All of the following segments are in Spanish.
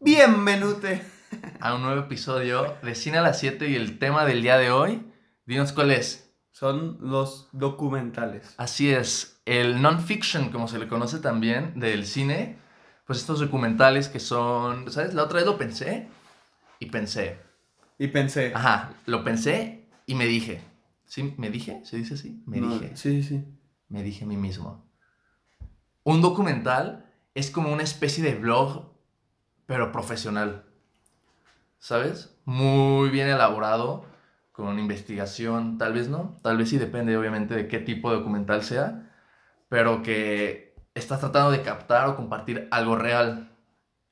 Bienvenute a un nuevo episodio de Cine a las 7 y el tema del día de hoy, dinos cuál es. Son los documentales. Así es, el non-fiction, como se le conoce también, del cine, pues estos documentales que son, ¿sabes? La otra vez lo pensé y pensé. Y pensé. Ajá, lo pensé y me dije. ¿Sí? ¿Me dije? ¿Se dice así? Me No, dije. Sí, sí. Me dije a mí mismo. Un documental es como una especie de blog, pero profesional. ¿Sabes? Muy bien elaborado, con investigación, tal vez no, tal vez sí depende obviamente de qué tipo de documental sea, pero que estás tratando de captar o compartir algo real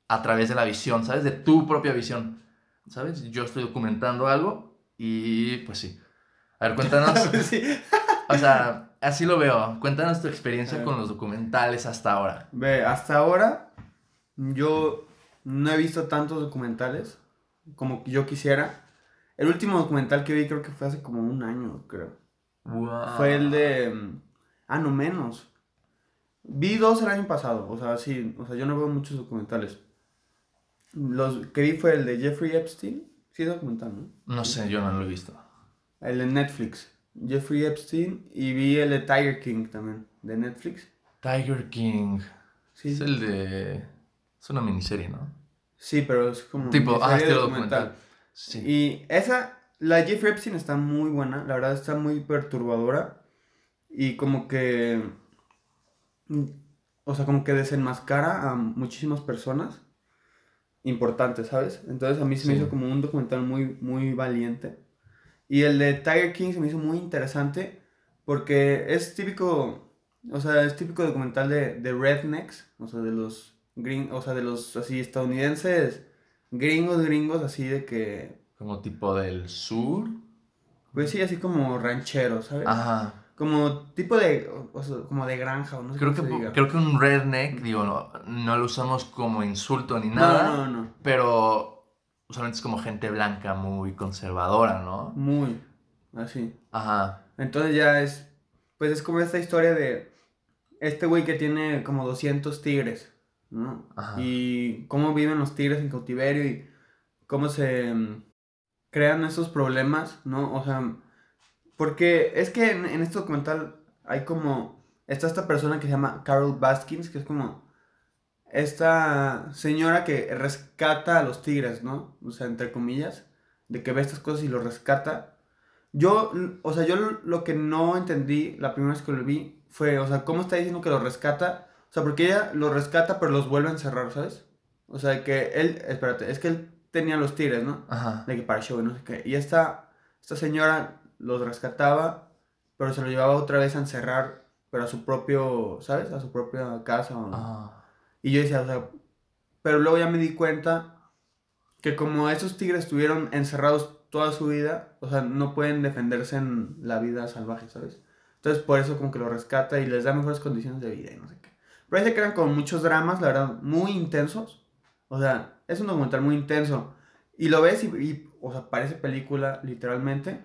a través de la visión, ¿sabes? De tu propia visión, ¿sabes? Yo estoy documentando algo y pues sí. A ver, cuéntanos. Sí. O sea, así lo veo. Cuéntanos tu experiencia con los documentales hasta ahora. Ve, hasta ahora yo no he visto tantos documentales como yo quisiera. El último documental que vi creo que fue hace como un año, creo. Wow. Fue el de... Ah, no menos. Vi dos el año pasado, o sea, sí, o sea, yo no veo muchos documentales. Los que vi fue el de Jeffrey Epstein, sí documental, ¿no? No sé, yo no lo he visto. El de Netflix, Jeffrey Epstein, y vi el de Tiger King también, de Netflix. Tiger King. Sí, Es el de. Es una miniserie, ¿no? sí pero es como... Tipo, ah, serie estilo documental. Sí. Y esa, la Jeffrey Epstein está muy buena, la verdad está muy perturbadora. Y como que. mm, O sea, como que desenmascara a muchísimas personas importantes, ¿sabes? Entonces a mí se me Sí. hizo como un documental muy, muy valiente. Y el de Tiger King se me hizo muy interesante porque es típico. O sea, es típico documental de, de rednecks, o sea, de los o sea, de los así estadounidenses, gringos, gringos, así de que Como tipo del sur. Pues sí, así como ranchero, ¿sabes? Ajá. Como tipo de, o sea, como de granja, o no sé Creo cómo que, se diga. creo que un redneck, digo, no, no lo usamos como insulto ni No, nada. no, no, Pero usualmente es como gente blanca muy conservadora, ¿no? muy, así. Ajá. Entonces ya es, pues es como esta historia de este güey que tiene como 200 tigres, ¿no? Ajá. Y cómo viven los tigres en cautiverio y cómo se mm, crean esos problemas, ¿no? O sea, porque es que en, en este documental hay como, está esta persona que se llama Carol Baskins, que es como esta señora que rescata a los tigres, ¿no? O sea, entre comillas, de que ve estas cosas y los rescata. Yo, o sea, yo lo que no entendí la primera vez que lo vi fue, o sea, cómo está diciendo que los rescata. O sea, porque ella los rescata pero los vuelve a encerrar, ¿sabes? O sea, que él, espérate, es que él tenía los tigres, ¿no? Ajá. De que para show y no sé qué. Y esta, esta señora los rescataba, pero se los llevaba otra vez a encerrar, pero a su propio, ¿sabes? A su propia casa. o- Ah. y yo decía, o sea, pero luego ya me di cuenta que como esos tigres estuvieron encerrados toda su vida, o sea, no pueden defenderse en la vida salvaje, ¿sabes? Entonces por eso como que lo rescata y les da mejores condiciones de vida y no sé ahí se crean como muchos dramas, la verdad, muy intensos. O sea, es un documental muy intenso. Y lo ves y, y, o sea, parece película literalmente.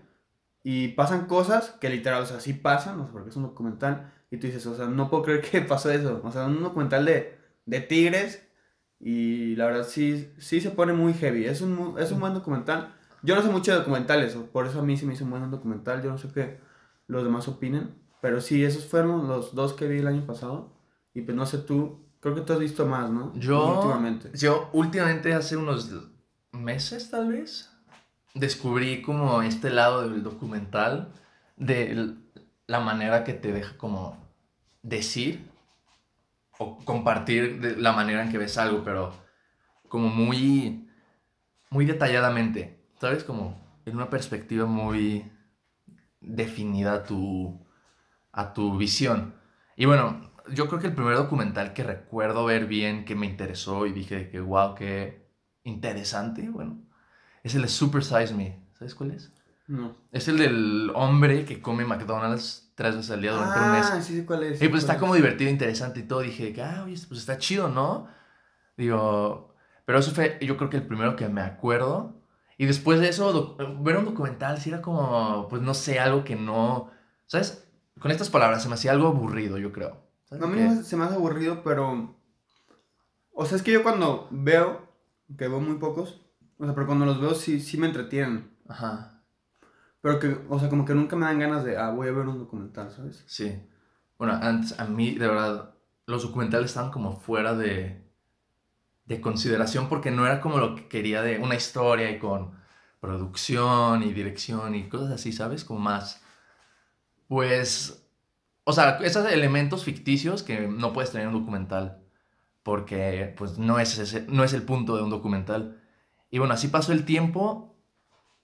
Y pasan cosas que literal, o sea, sí pasan, o sea, porque es un documental. Y tú dices, o sea, no puedo creer que pasó eso. O sea, un documental de, de tigres. Y la verdad sí, sí se pone muy heavy. Es un, es un buen documental. Yo no sé mucho de documentales, por eso a mí se me hizo un buen documental. Yo no sé qué los demás opinen. Pero sí, esos fueron los dos que vi el año pasado. Y pues no sé tú, creo que tú has visto más, ¿no? Yo, Últimamente. yo últimamente, hace unos meses tal vez, descubrí como este lado del documental, de la manera que te deja como decir o compartir de la manera en que ves algo, pero como muy, muy detalladamente, ¿sabes? Como en una perspectiva muy definida a tu, a tu visión. Y bueno, yo creo que el primer documental que recuerdo ver bien, que me interesó y dije que wow, qué interesante, bueno, es el de Super Size Me. ¿Sabes cuál es? No. Es el del hombre que come McDonald's tres veces al día durante un mes. Ah, sí, sí, ¿cuál es? Y pues está ¿Cuál como es? divertido, interesante y todo. Dije, ah, oye, pues está chido, ¿no? Digo, pero eso fue, yo creo que el primero que me acuerdo. Y después de eso, ver un documental, sí era como, pues no sé, algo que no. ¿Sabes? Con estas palabras se me hacía algo aburrido, yo creo. ¿Sabes No, a mí no se me hace aburrido, pero... O sea, es que yo cuando veo que veo muy pocos. O sea, pero cuando los veo sí, sí me entretienen. Ajá. Pero que, o sea, como que nunca me dan ganas de, ah, voy a ver un documental, ¿sabes? Sí. Bueno, antes, a mí, de verdad, los documentales estaban como fuera de, de consideración porque no era como lo que quería de una historia y con producción y dirección y cosas así, ¿sabes? Como más, pues, o sea, esos elementos ficticios que no puedes tener en un documental porque, pues, no es, ese, no es el punto de un documental. Y bueno, así pasó el tiempo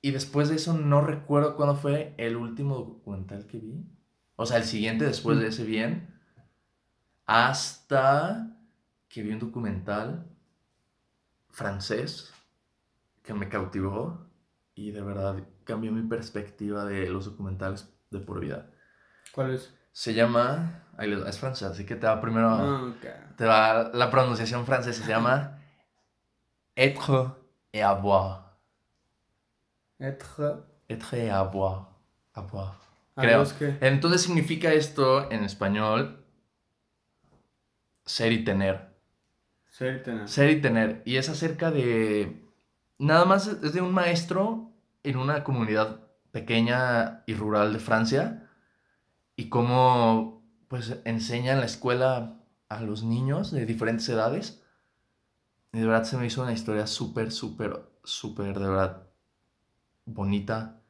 y después de eso no recuerdo cuándo fue el último documental que vi. O sea, el siguiente después de ese bien. Hasta que vi un documental francés que me cautivó y de verdad cambió mi perspectiva de los documentales de por vida. ¿Cuál es? Se llama, es francés, así que te va primero, Ah, ok. te va la pronunciación francesa, se llama être et avoir. Être. Être et avoir. Avoir. Ah, Creo. que- Entonces significa esto en español ser y tener. Ser y tener. Ser y tener. Y es acerca de... Nada más es de un maestro en una comunidad pequeña y rural de Francia y cómo pues enseña en la escuela a los niños de diferentes edades. Y de verdad se me hizo una historia súper, súper, súper, de verdad, bonita.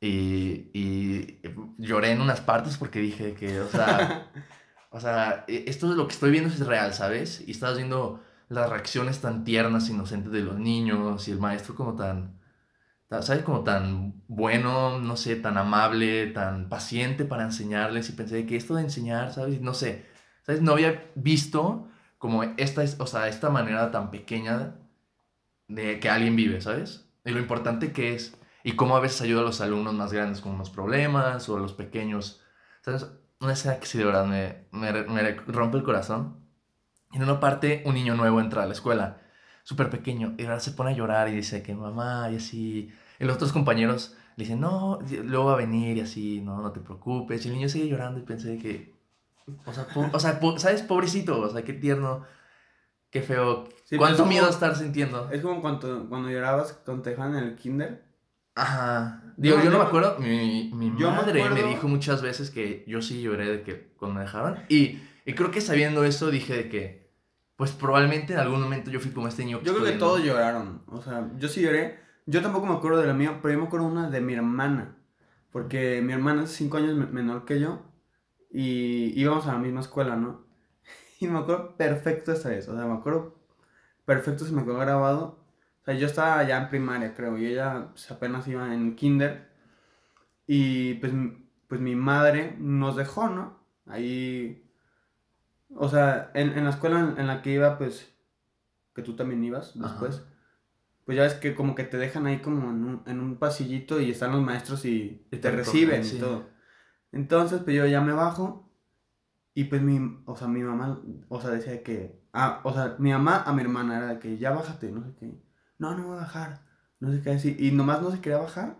Y, y lloré en unas partes porque dije que, o sea, o sea, e- esto es lo que estoy viendo es real, ¿sabes? Y estás viendo las reacciones tan tiernas, inocentes de los niños y el maestro como tan, ta- ¿sabes? Como tan bueno, no sé, tan amable, tan paciente para enseñarles y pensé que esto de enseñar, ¿sabes? No sé, ¿sabes? No había visto como esta, es- o sea, esta manera tan pequeña de que alguien vive, ¿sabes? Y lo importante que es y cómo a veces ayuda a los alumnos más grandes con unos problemas o a los pequeños, ¿sabes? Una escena que sí de verdad me, me, me rompe el corazón. En una parte un niño nuevo entra a la escuela, súper pequeño, y ahora se pone a llorar y dice que mamá y así. Y los otros compañeros le dicen, no, luego va a venir y así, no, no te preocupes. Y el niño sigue llorando y pensé que, o sea, po- o sea po- ¿sabes? Pobrecito, o sea, qué tierno, qué feo. Sí, ¿Cuánto pero es miedo como- estar sintiendo? Es como cuando, cuando llorabas cuando te dejaban en el kinder. Ajá. Digo, No, yo no me me- acuerdo. Mi, mi yo me madre me, acuerdo- dijo muchas veces que yo sí lloré de que cuando me dejaron. Y, y creo que sabiendo eso dije de que, pues probablemente en algún momento yo fui como este niño Yo creo que todos lloraron. O sea, yo sí lloré. Yo tampoco me acuerdo de la mía, pero yo me acuerdo una de mi hermana. Porque mi hermana es 5 años me- menor que yo. Y íbamos a la misma escuela, ¿no? Y me acuerdo perfecto esta vez. O sea, me acuerdo perfecto, se me quedó grabado. O sea, yo estaba ya en primaria, creo. Y ella pues, apenas iba en kinder. Y pues, pues mi madre nos dejó, ¿no? Ahí. O sea, en, en la escuela en, en la que iba, pues. Que tú también ibas después. Ajá. Pues ya ves que como que te dejan ahí como en un, en un pasillito y están los maestros y, Y te reciben sí. y todo. Entonces, pues yo ya me bajo y pues mi, o sea, mi mamá, o sea, decía que, ah, o sea, mi mamá a mi hermana era de que ya bájate, no sé qué. No, no voy a bajar, no sé qué decir. Y nomás no se quería bajar.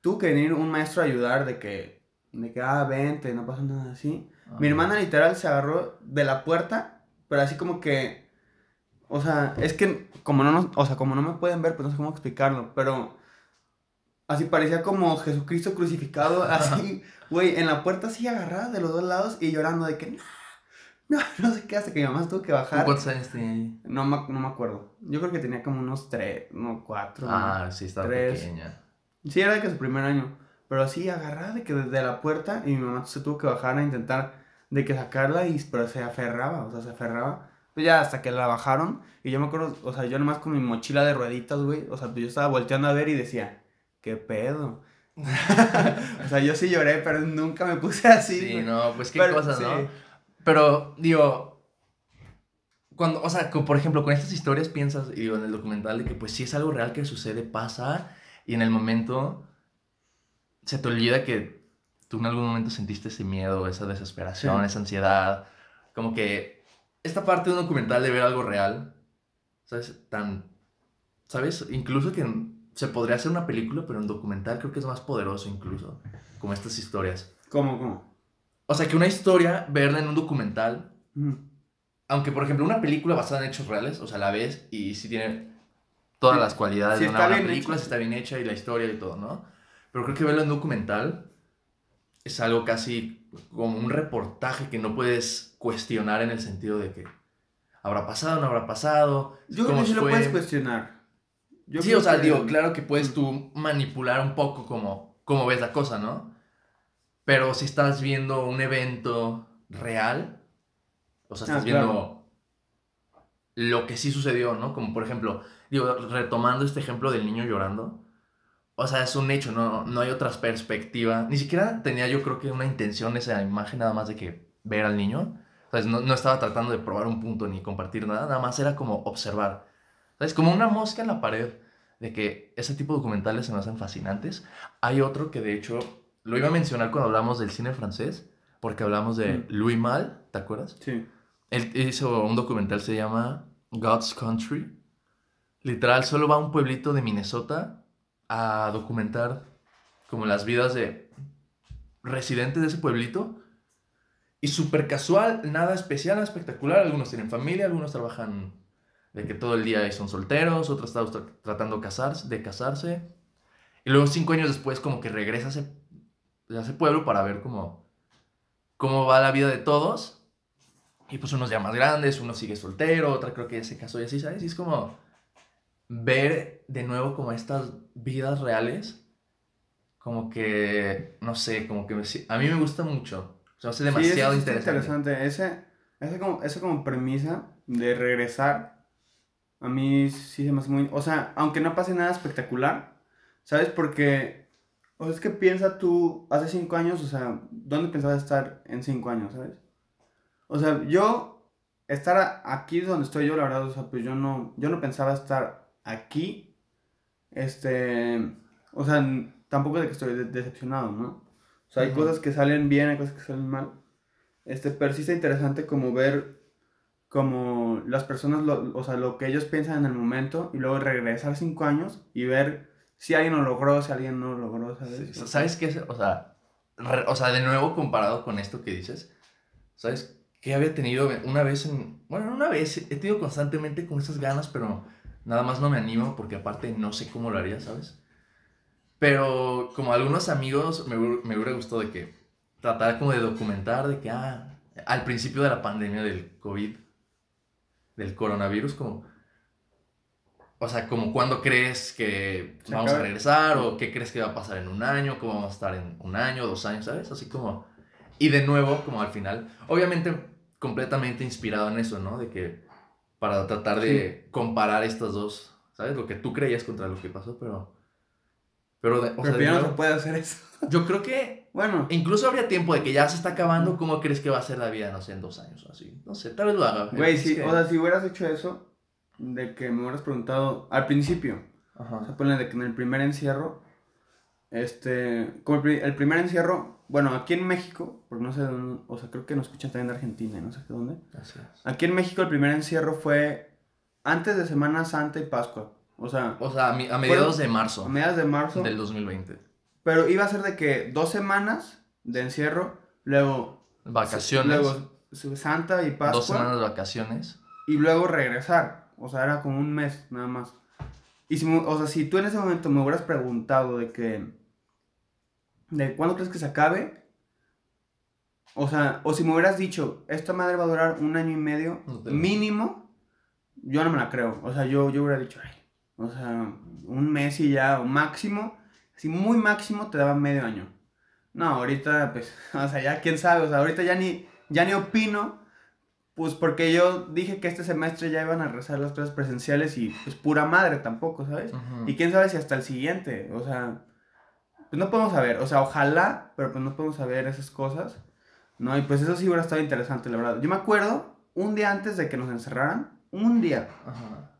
Tuvo que venir un maestro a ayudar de que, de que, ah, vente, no pasa nada así. Mi Ah. hermana literal se agarró de la puerta, pero así como que, o sea, es que como no nos, o sea, como no me pueden ver, pues no sé cómo explicarlo, pero así parecía como Jesucristo crucificado, así, güey, en la puerta así agarrada de los dos lados y llorando de que, no, no, no sé qué, hasta que mi mamá tuvo que ¿Tú bajar. ¿Cuántos años tenía ahí? No, me- no me acuerdo. Yo creo que tenía como unos tres, no, cuatro. Ah, sí, estaba Tres. pequeña. Sí, era de que su primer año. Pero así agarrada de que desde la puerta y mi mamá se tuvo que bajar a intentar de que sacarla y pero se aferraba, o sea, se aferraba. Pues ya hasta que la bajaron y yo me acuerdo, o sea, yo nomás con mi mochila de rueditas, güey, o sea, pues yo estaba volteando a ver y decía, ¿qué pedo? o sea, yo sí lloré, pero nunca me puse así. Sí, güey. no, pues qué Pero, cosas, sí. ¿no? Pero, digo, cuando, o sea, por ejemplo, con estas historias piensas, digo, en el documental, de que pues sí es algo real que sucede, pasa, y en el momento se te olvida que tú en algún momento sentiste ese miedo, esa desesperación, Sí. esa ansiedad, como que esta parte de un documental de ver algo real, ¿sabes? Tan, ¿sabes? Incluso que se podría hacer una película, pero un documental creo que es más poderoso incluso, como estas historias. ¿Cómo, cómo? O sea, que una historia, verla en un documental, Ujú. aunque por ejemplo una película basada en hechos reales, o sea, la ves y sí tiene todas Sí, las cualidades sí de una película, si está bien hecha y la historia y todo, ¿no? Pero creo que verlo en documental es algo casi como un reportaje que no puedes cuestionar en el sentido de que habrá pasado, no habrá pasado, Yo creo que sí lo puedes cuestionar. Yo sí, o sea, que- digo, claro que puedes tú manipular un poco como, como ves la cosa, ¿no? Pero si estás viendo un evento real, o sea, Ah, estás claro. viendo lo que sí sucedió, ¿no? Como por ejemplo, digo, retomando este ejemplo del niño llorando, o sea, es un hecho, no, no hay otras perspectivas. Ni siquiera tenía yo creo que una intención esa imagen nada más de que ver al niño. ¿Sabes? No, no estaba tratando de probar un punto ni compartir nada, nada más era como observar. ¿Sabes? Como una mosca en la pared. De que ese tipo de documentales se me hacen fascinantes. Hay otro que de hecho lo iba a mencionar cuando hablamos del cine francés, porque hablamos de Mm. Louis Malle, ¿te acuerdas? Sí. Él hizo un documental, se llama God's Country. Literal, solo va a un pueblito de Minnesota a documentar como las vidas de residentes de ese pueblito. Y súper casual, nada especial, nada espectacular. Algunos tienen familia, algunos trabajan de que todo el día son solteros, otros están tra- tratando de casarse. Y luego cinco años después como que regresa a ese, a ese pueblo para ver cómo, cómo va la vida de todos. Y pues unos ya más grandes, uno sigue soltero, otra creo que ya se casó y así, ¿sabes? Y es como ver de nuevo como estas vidas reales, como que, no sé, como que me a mí me gusta mucho. Se me hace Sí, eso demasiado sí está interesante. interesante. Ese, ese, como, ese como premisa de regresar, a mí sí se me hace muy... O sea, aunque no pase nada espectacular, ¿sabes? Porque, o sea, es que piensa tú, hace cinco años, o sea, ¿dónde pensabas estar en cinco años, ¿sabes? O sea, yo, estar aquí donde estoy yo, la verdad, o sea, pues yo no, yo no pensaba estar aquí, este, o sea, tampoco de que estoy de- decepcionado, ¿no? O sea, hay cosas que salen bien, hay cosas que salen mal. Este, pero sí está interesante como ver como las personas, lo, o sea, lo que ellos piensan en el momento y luego regresar cinco años y ver si alguien lo logró, si alguien no lo logró, ¿sabes? Sí, ¿Sabes qué? es? O sea, re- o sea, de nuevo comparado con esto que dices, ¿sabes? Que había tenido una vez en... Bueno, una vez he tenido constantemente con esas ganas, pero nada más no me animo porque aparte no sé cómo lo haría, ¿sabes? Pero como algunos amigos me, me hubiera gustado de que tratar como de documentar de que, ah, al principio de la pandemia del COVID, del coronavirus, como... O sea, como cuándo crees que Se vamos a regresar o qué crees que va a pasar en un año, cómo vamos a estar en un año, dos años, ¿sabes? Así como... Y de nuevo, como al final, obviamente completamente inspirado en eso, ¿no? De que para tratar de comparar estas dos, ¿sabes? Lo que tú creías contra lo que pasó, pero... Pero, de, o Pero sea, ya no se puede hacer eso. yo creo que Bueno, incluso habría tiempo de que ya se está acabando, ¿cómo crees que va a ser la vida, no sé, en dos años o así? No sé, tal vez lo haga. güey, sí, que- o sea, si hubieras hecho eso, de que me hubieras preguntado al principio, Ajá. O sea, ponle de que en el primer encierro, este, como el primer encierro, bueno, aquí en México, porque no sé dónde, o sea, creo que nos escuchan también de Argentina no sé qué dónde. Así es. Aquí en México el primer encierro fue antes de Semana Santa y Pascua, o sea, O sea, a, mi- a mediados de marzo a mediados de marzo, del 2020. pero iba a ser de que dos semanas de encierro, luego, Vacaciones. luego Santa y Pascua, dos semanas de vacaciones. y luego regresar. O sea, era como un mes nada más. Y si, o sea, si tú en ese momento me hubieras preguntado de que, de cuándo crees que se acabe, o sea, o si me hubieras dicho, esta madre va a durar un año y medio No mínimo, yo no me la creo. O sea, yo, yo hubiera dicho, ay, o sea, un mes y ya, o máximo, si muy máximo te daba medio año. No, ahorita, pues, o sea, ya quién sabe, o sea, ahorita ya ni, ya ni opino, pues porque yo dije que este semestre ya iban a rezar las clases presenciales y pues pura madre tampoco, ¿sabes? Ujú. Y quién sabe si hasta el siguiente, o sea, pues no podemos saber, o sea, ojalá, pero pues no podemos saber esas cosas, ¿no? Y pues eso sí hubiera estado interesante, la verdad. Yo me acuerdo, un día antes de que nos encerraran, un día, Ajá.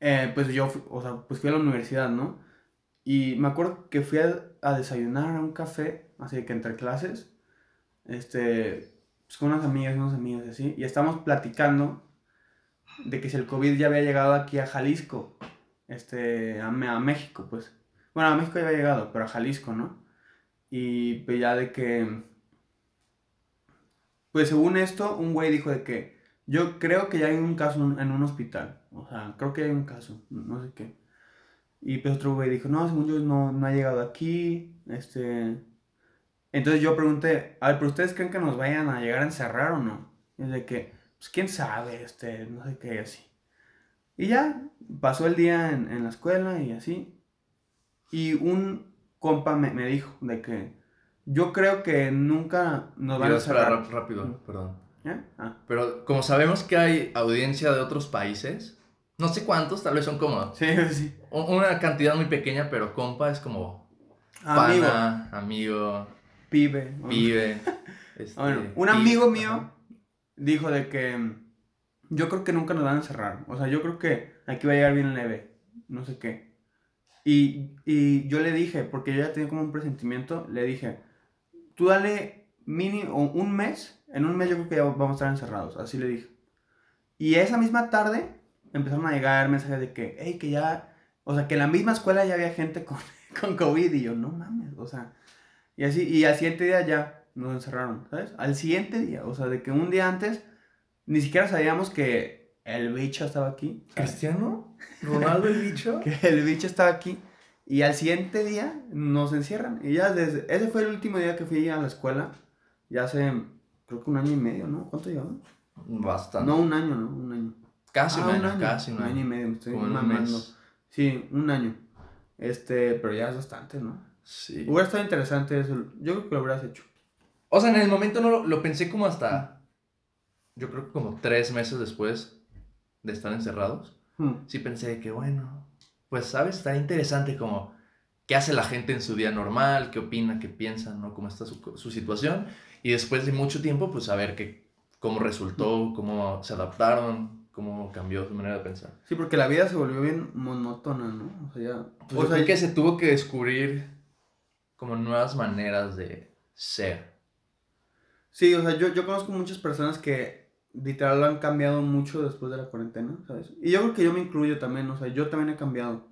eh, pues yo, o sea, pues fui a la universidad, ¿no? Y me acuerdo que fui a, a desayunar a un café, así que entre clases, este, pues con unas amigas unos amigos así, y estábamos platicando de que si el COVID ya había llegado aquí a Jalisco, este, a México, pues. Bueno, a México ya había llegado, pero a Jalisco, ¿no? Y pues ya de que, pues según esto, un güey dijo de que Yo creo que ya hay un caso en un hospital. O sea, creo que hay un caso. No sé qué. Y pues otro güey dijo, no, según yo no, no ha llegado aquí. Este. Entonces yo pregunté, a ver, ¿pero ustedes creen que nos vayan a llegar a encerrar o no? Y es de que, pues quién sabe, este, no sé qué, así. Y ya, pasó el día en, en la escuela y así. Y un compa me, me dijo de que yo creo que nunca nos van a encerrar. rápido, perdón. Ah. Pero como sabemos que hay audiencia de otros países, no sé cuántos, tal vez son como Sí, sí. una cantidad muy pequeña, pero compa es como Amigo, pana, amigo, pibe. pibe. este, Bueno, un pi- amigo mío ajá. dijo de que yo creo que nunca nos van a encerrar. O sea, yo creo que aquí va a llegar bien leve. No sé qué. Y, y yo le dije, porque yo ya tenía como un presentimiento, le dije, tú dale mínimo un mes, en un mes yo creo que ya vamos a estar encerrados. Así le dije. Y esa misma tarde empezaron a llegar mensajes de que, hey, que ya, o sea, que en la misma escuela ya había gente con, con COVID. Y yo, no mames, o sea, y así, y al siguiente día ya nos encerraron, ¿sabes? Al siguiente día, o sea, de que un día antes ni siquiera sabíamos que el bicho estaba aquí. ¿sabes? ¿Cristiano? ¿Ronaldo el bicho? Que el bicho estaba aquí. Y al siguiente día nos encierran. Y ya desde, ese fue el último día que fui a la escuela. Ya hace, creo que un año y medio, ¿no? ¿Cuánto llevamos? Bastante. No, un año, ¿no? Un año. casi Ah, un año, casi un Un año y año. medio, me estoy mamando. Sí, un año. Este, pero ya es bastante, ¿no? Sí. Hubiera estado interesante eso. Yo creo que lo hubieras hecho. O sea, en el momento no lo, lo pensé como hasta. Yo creo que como tres meses después de estar encerrados. Hmm. Sí pensé que, bueno, pues, ¿sabes? Está interesante como qué hace la gente en su día normal, qué opina, qué piensa, ¿no? Cómo está su, su situación. Y después de mucho tiempo, pues, saber que, cómo resultó, cómo se adaptaron, cómo cambió su manera de pensar. Sí, porque la vida se volvió bien monótona, ¿no? O sea, ya. Pues o yo sea, creo que se tuvo que descubrir como nuevas maneras de ser. Sí, o sea, yo, yo conozco muchas personas que literal han cambiado mucho después de la cuarentena, ¿sabes? Y yo creo que yo me incluyo también, o sea, yo también he cambiado.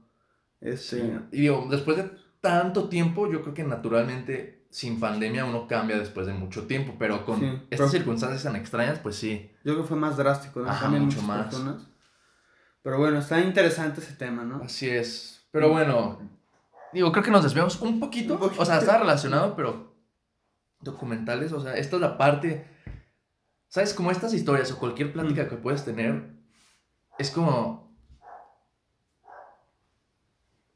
Este, Sí. Y digo, después de tanto tiempo, yo creo que naturalmente sin pandemia uno cambia después de mucho tiempo, pero con Sí, estas pero- circunstancias tan extrañas, pues sí. Yo creo que fue más drástico, ¿no? Ajá, mucho más. personas. Pero bueno, está interesante ese tema, ¿no? Así es. Pero bueno, digo, creo que nos desviamos un poquito. Un poquito. O sea, está relacionado, pero documentales, o sea, esta es la parte, ¿sabes? Como estas historias o cualquier plática que puedes tener, es como,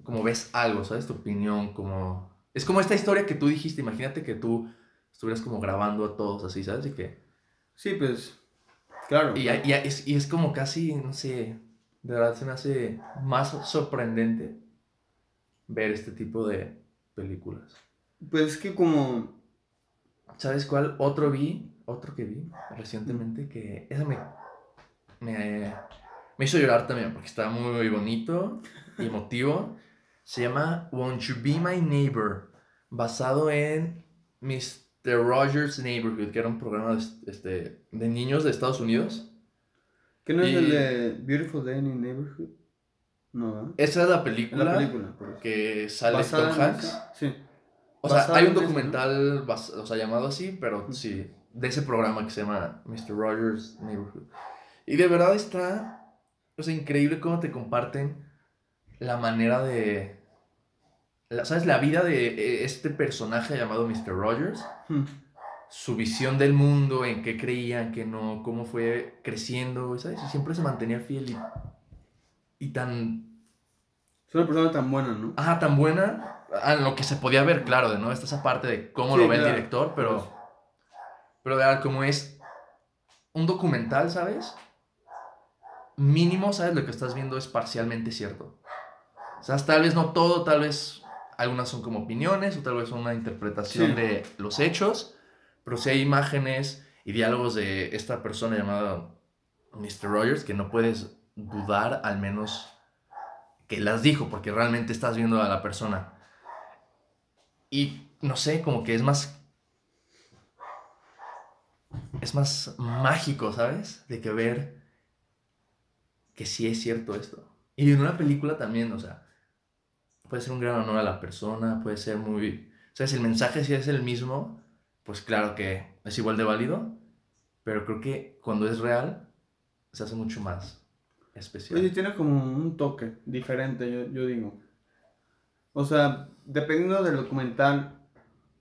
como ves algo, ¿sabes? Tu opinión, como, es como esta historia que tú dijiste, imagínate que tú estuvieras como grabando a todos así, ¿sabes? Y que, Sí, pues, claro. y, y es, y es como casi, no sé, de verdad se me hace más sorprendente ver este tipo de películas. Pues es que como... ¿Sabes cuál otro vi? Otro que vi recientemente que ese me, me, me hizo llorar también porque estaba muy bonito y emotivo. Se llama Won't You Be My Neighbor, basado en Mr. Rogers' Neighborhood, que era un programa de, este, de niños de Estados Unidos. ¿Qué no es el de Beautiful Day in the Neighborhood? No. Esa es la película, la película, por que sale ¿Basada Tom Hanks. Sí. O sea, hay un ese, documental, bas- o sea, llamado así, pero sí, de ese programa que se llama Mr. Rogers' Neighborhood. Y de verdad está, o sea, increíble cómo te comparten la manera de, la- ¿sabes? La vida de eh, este personaje llamado Mr. Rogers, Hmm. su visión del mundo, en qué creía, en qué no, cómo fue creciendo, ¿sabes? Y siempre se mantenía fiel y, y tan Es una persona tan buena, ¿no? Ajá, tan buena. A lo que se podía ver, claro, de no está esa parte de cómo Sí, lo ve claro. el director, pero. Pero de verdad, como es un documental, ¿sabes? Mínimo, ¿sabes? Lo que estás viendo es parcialmente cierto. O sea, tal vez no todo, tal vez algunas son como opiniones o tal vez son una interpretación Sí. de los hechos, pero sí hay imágenes y diálogos de esta persona llamada Mr. Rogers que no puedes dudar al menos que las dijo, porque realmente estás viendo a la persona. Y no sé, como que es más. Es más mágico, ¿sabes? De que ver que sí es cierto esto. Y en una película también, o sea, puede ser un gran honor a la persona, puede ser muy. ¿Sabes? El mensaje si es el mismo, pues claro que es igual de válido, pero creo que cuando es real, se hace mucho más especial. Pues sí, tiene como un toque diferente, yo, yo digo. O sea, dependiendo del documental,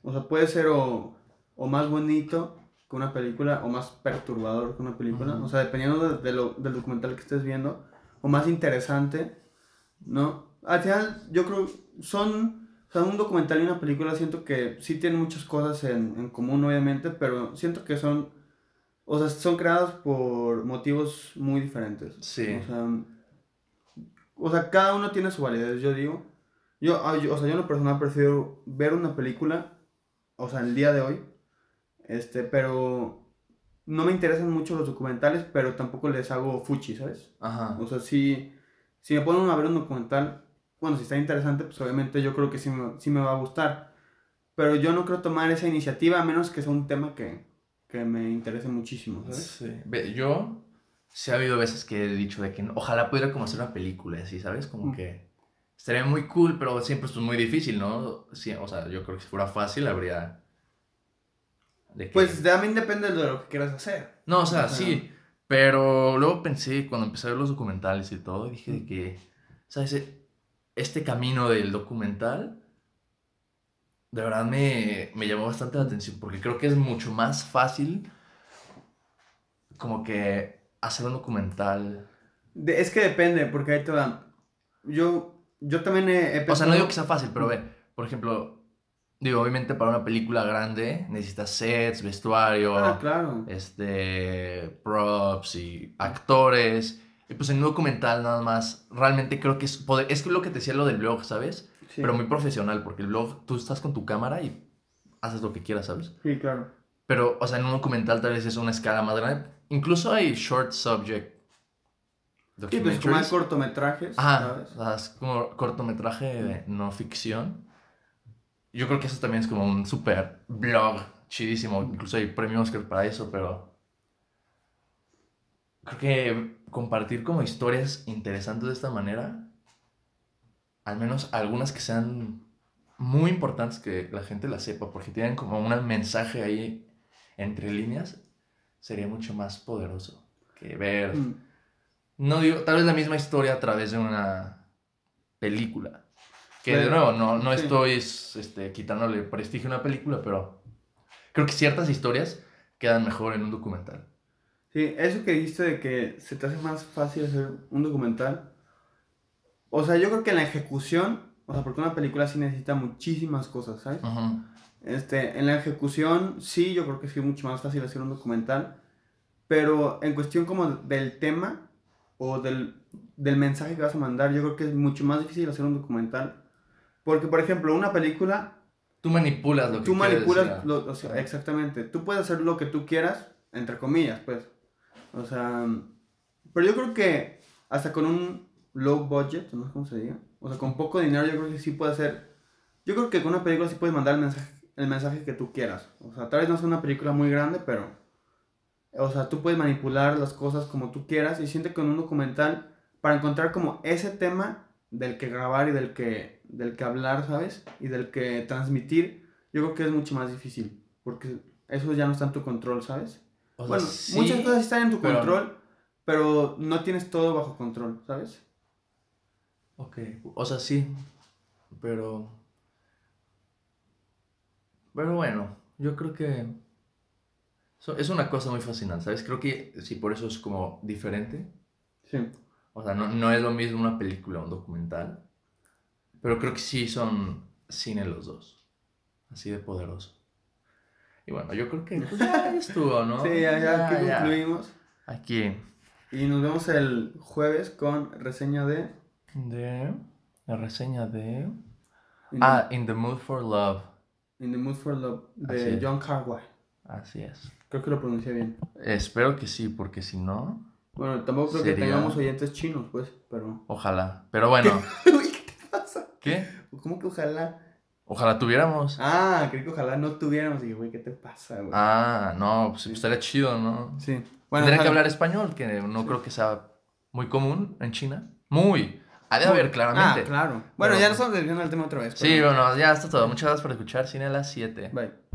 o sea, puede ser o, o más bonito que una película o más perturbador que una película. Ujú. O sea, dependiendo de, de lo, del documental que estés viendo, o más interesante, ¿no? Al final, yo creo, son, o sea, un documental y una película siento que sí tienen muchas cosas en, en común, obviamente, pero siento que son, o sea, son creadas por motivos muy diferentes. Sí. O sea, o sea, cada uno tiene su validez, yo digo. Yo, yo- o sea, yo en lo personal prefiero ver una película, o sea, el día de hoy, este, pero no me interesan mucho los documentales, pero tampoco les hago fuchi, ¿sabes? Ajá. O sea, si, si me ponen a ver un documental, bueno, si está interesante, pues obviamente yo creo que sí me, sí me va a gustar. Pero yo no creo tomar esa iniciativa a menos que sea un tema que, que me interese muchísimo, ¿sabes? Sí. Yo, sí ha habido veces que he dicho de que ojalá pudiera como hacer una película, así, ¿sabes? Como Mm. que estaría muy cool, pero siempre es muy difícil, ¿no? Sí, o sea, yo creo que si fuera fácil habría... de que- Pues también depende de lo que quieras hacer. No, o sea, o sea- sí, pero luego pensé, cuando empecé a ver los documentales y todo, dije de que, ¿sabes? Este camino del documental, de verdad me, me llamó bastante la atención, porque creo que es mucho más fácil como que hacer un documental. De- es que depende, porque ahí te dan. Yo, yo también he, he O sea, no pensado- digo que sea fácil, pero ve, por ejemplo, digo, obviamente para una película grande necesitas sets, vestuario, Ah, claro. este, props y actores. Y pues en un documental nada más, realmente creo que es, poder- es lo que te decía lo del blog, ¿sabes? Sí. Pero muy profesional, porque el blog tú estás con tu cámara y haces lo que quieras, ¿sabes? Sí, claro. Pero, o sea, en un documental tal vez es una escala más grande. Incluso hay short subject Sí, pues como hay cortometrajes, Ajá, ¿sabes? o sea, es como cortometraje de no ficción. Yo creo que eso también es como un super blog chidísimo. Incluso hay premios Oscar para eso, pero. Creo que compartir como historias interesantes de esta manera, al menos algunas que sean muy importantes que la gente las sepa, porque tienen como un mensaje ahí entre líneas, sería mucho más poderoso que ver. Mm. No digo, tal vez la misma historia a través de una película. Que de nuevo, no, no sí. estoy este, quitándole prestigio a una película, pero creo que ciertas historias quedan mejor en un documental. Sí, eso que dijiste de que se te hace más fácil hacer un documental. O sea, yo creo que en la ejecución, o sea, porque una película sí necesita muchísimas cosas, ¿sabes? Este, en la ejecución, sí, yo creo que sí es mucho más fácil hacer un documental. Pero en cuestión como del tema o del, del mensaje que vas a mandar, yo creo que es mucho más difícil hacer un documental. Porque, por ejemplo, una película, Tú manipulas lo que tú manipulas, lo- o sea, exactamente, tú puedes hacer lo que tú quieras, entre comillas, pues. O sea, pero yo creo que hasta con un low budget, no sé cómo se diga, o sea, con poco dinero, yo creo que sí puede hacer, yo creo que con una película sí puedes mandar el mensaje, el mensaje que tú quieras. O sea, tal vez no sea una película muy grande, pero, o sea, tú puedes manipular las cosas como tú quieras y siente que en un documental, para encontrar como ese tema del que grabar y del que, del que hablar, ¿sabes? Y del que transmitir, yo creo que es mucho más difícil, porque eso ya no está en tu control, ¿sabes? O sea, bueno, sí, muchas cosas están en tu pero- control, pero no tienes todo bajo control, ¿sabes? Ok, o sea, sí, pero... Pero bueno, yo creo que... Es una cosa muy fascinante, ¿sabes? Creo que sí, por eso es como diferente. Sí. O sea, no, no es lo mismo una película un documental. Pero creo que sí son cine los dos. Así de poderoso. Y bueno, yo creo que pues, ya estuvo, ¿no? Sí, ya, ya, aquí ya. concluimos. Aquí. Y nos vemos el jueves con reseña de... De... La reseña de... In the, Ah, In the Mood for Love. In the Mood for Love de. John Carway. Así es. Creo que lo pronuncié bien. Espero que sí, porque si no, Bueno, tampoco creo que Sería- tengamos oyentes chinos, pues, pero... ojalá. Pero bueno, ¿qué. ¿Cómo que ojalá? Ojalá tuviéramos. Ah, creí que ojalá no tuviéramos. Y dije, güey, ¿qué te pasa, güey? Ah, no, pues estaría chido, ¿no? Sí. Tendría que hablar español, que no Sí. creo que sea muy común en China. Muy. Ha de haber, claramente. Ah, claro. Bueno, Pero- ya nos estamos desviando del tema otra vez. Sí, bueno, ya está todo. Muchas gracias por escuchar Cine a las 7. Bye.